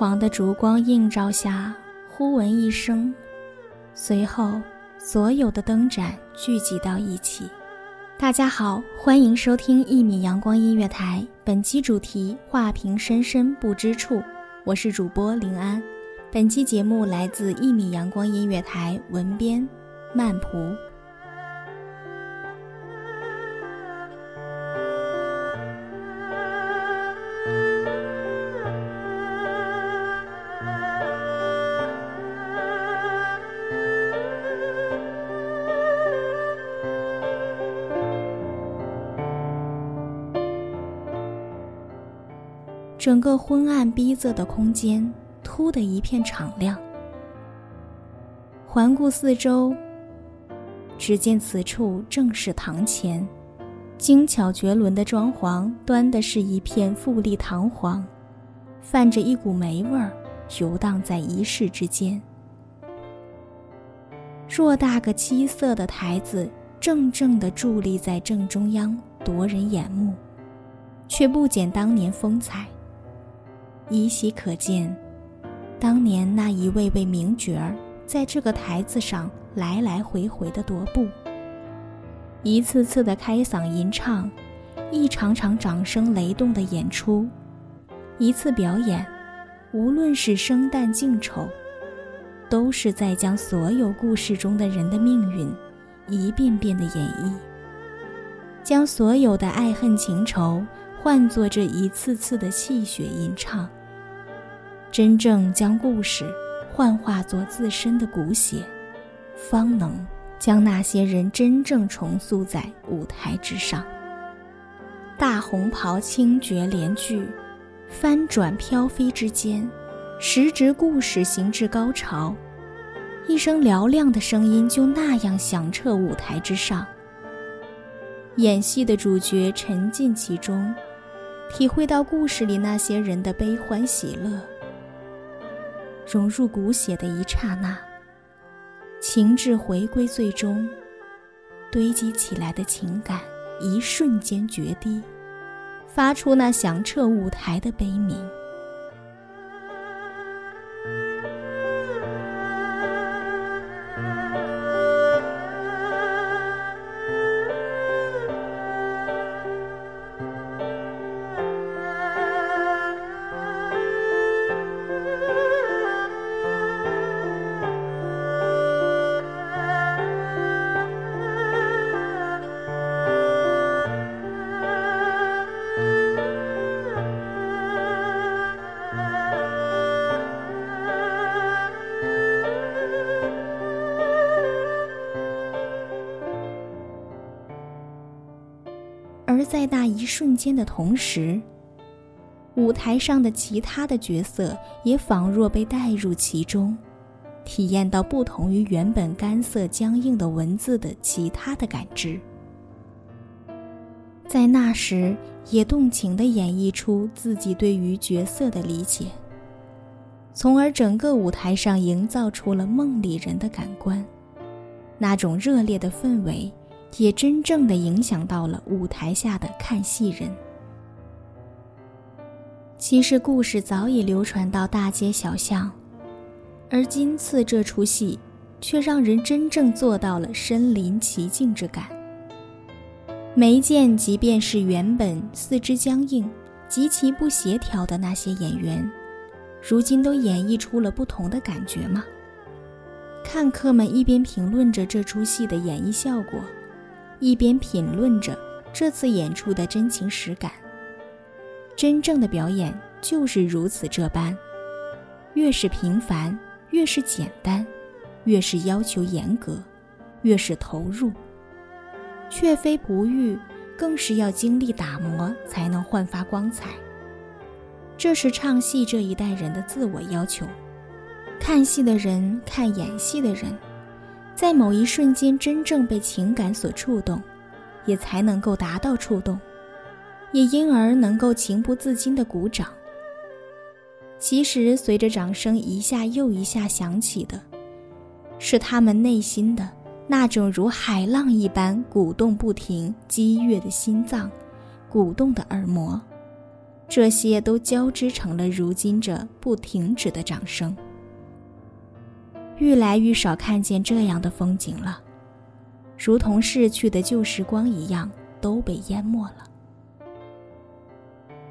黄的烛光映照下，忽闻一声，随后所有的灯盏聚集到一起。大家好，欢迎收听一米阳光音乐台，本期主题“画屏深深不知处”，我是主播林安。本期节目来自一米阳光音乐台文编曼蒲。整个昏暗逼仄的空间突的一片敞亮。环顾四周，只见此处正是堂前，精巧绝伦的装潢端的是一片富丽堂皇，泛着一股霉味儿，游荡在一室之间。偌大个七色的台子，正正地伫立在正中央，夺人眼目，却不减当年风采。依稀可见，当年那一位位名角儿在这个台子上来来回回的踱步，一次次的开嗓吟唱，一场场掌声雷动的演出，一次表演，无论是生旦净丑，都是在将所有故事中的人的命运一遍遍的演绎，将所有的爱恨情仇换作这一次次的戏谑吟唱。真正将故事幻化作自身的骨血，方能将那些人真正重塑在舞台之上。大红袍轻绝连句，翻转飘飞之间，时值故事行至高潮，一声嘹亮的声音就那样响彻舞台之上。演戏的主角沉浸其中，体会到故事里那些人的悲欢喜乐。融入骨血的一刹那，情志回归最终，堆积起来的情感一瞬间决堤，发出那响彻舞台的悲鸣。在那一瞬间的同时，舞台上的其他的角色也仿若被带入其中，体验到不同于原本干涩僵硬的文字的其他的感知，在那时也动情地演绎出自己对于角色的理解，从而整个舞台上营造出了梦里人的感官，那种热烈的氛围。也真正的影响到了舞台下的看戏人。其实故事早已流传到大街小巷，而今次这出戏，却让人真正做到了身临其境之感。梅见，即便是原本四肢僵硬、极其不协调的那些演员，如今都演绎出了不同的感觉吗？看客们一边评论着这出戏的演绎效果。一边品论着这次演出的真情实感。真正的表演就是如此这般，越是平凡，越是简单，越是要求严格，越是投入，却非不遇，更是要经历打磨才能焕发光彩。这是唱戏这一代人的自我要求。看戏的人，看演戏的人，在某一瞬间真正被情感所触动，也才能够达到触动，也因而能够情不自禁的鼓掌。其实，随着掌声一下又一下响起的，是他们内心的那种如海浪一般鼓动不停、激越的心脏，鼓动的耳膜。这些都交织成了如今这不停止的掌声。愈来愈少看见这样的风景了，如同逝去的旧时光一样，都被淹没了。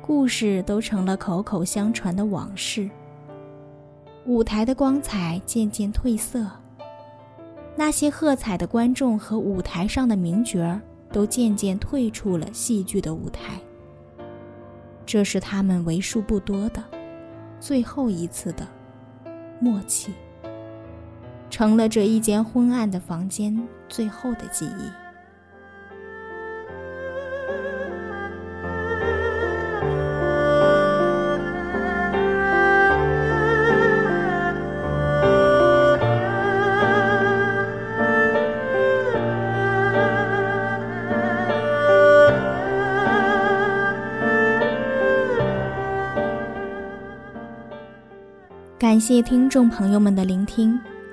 故事都成了口口相传的往事。舞台的光彩渐渐褪色，那些喝彩的观众和舞台上的名角儿都渐渐退出了戏剧的舞台。这是他们为数不多的最后一次的默契，成了这一间昏暗的房间最后的记忆。感谢听众朋友们的聆听，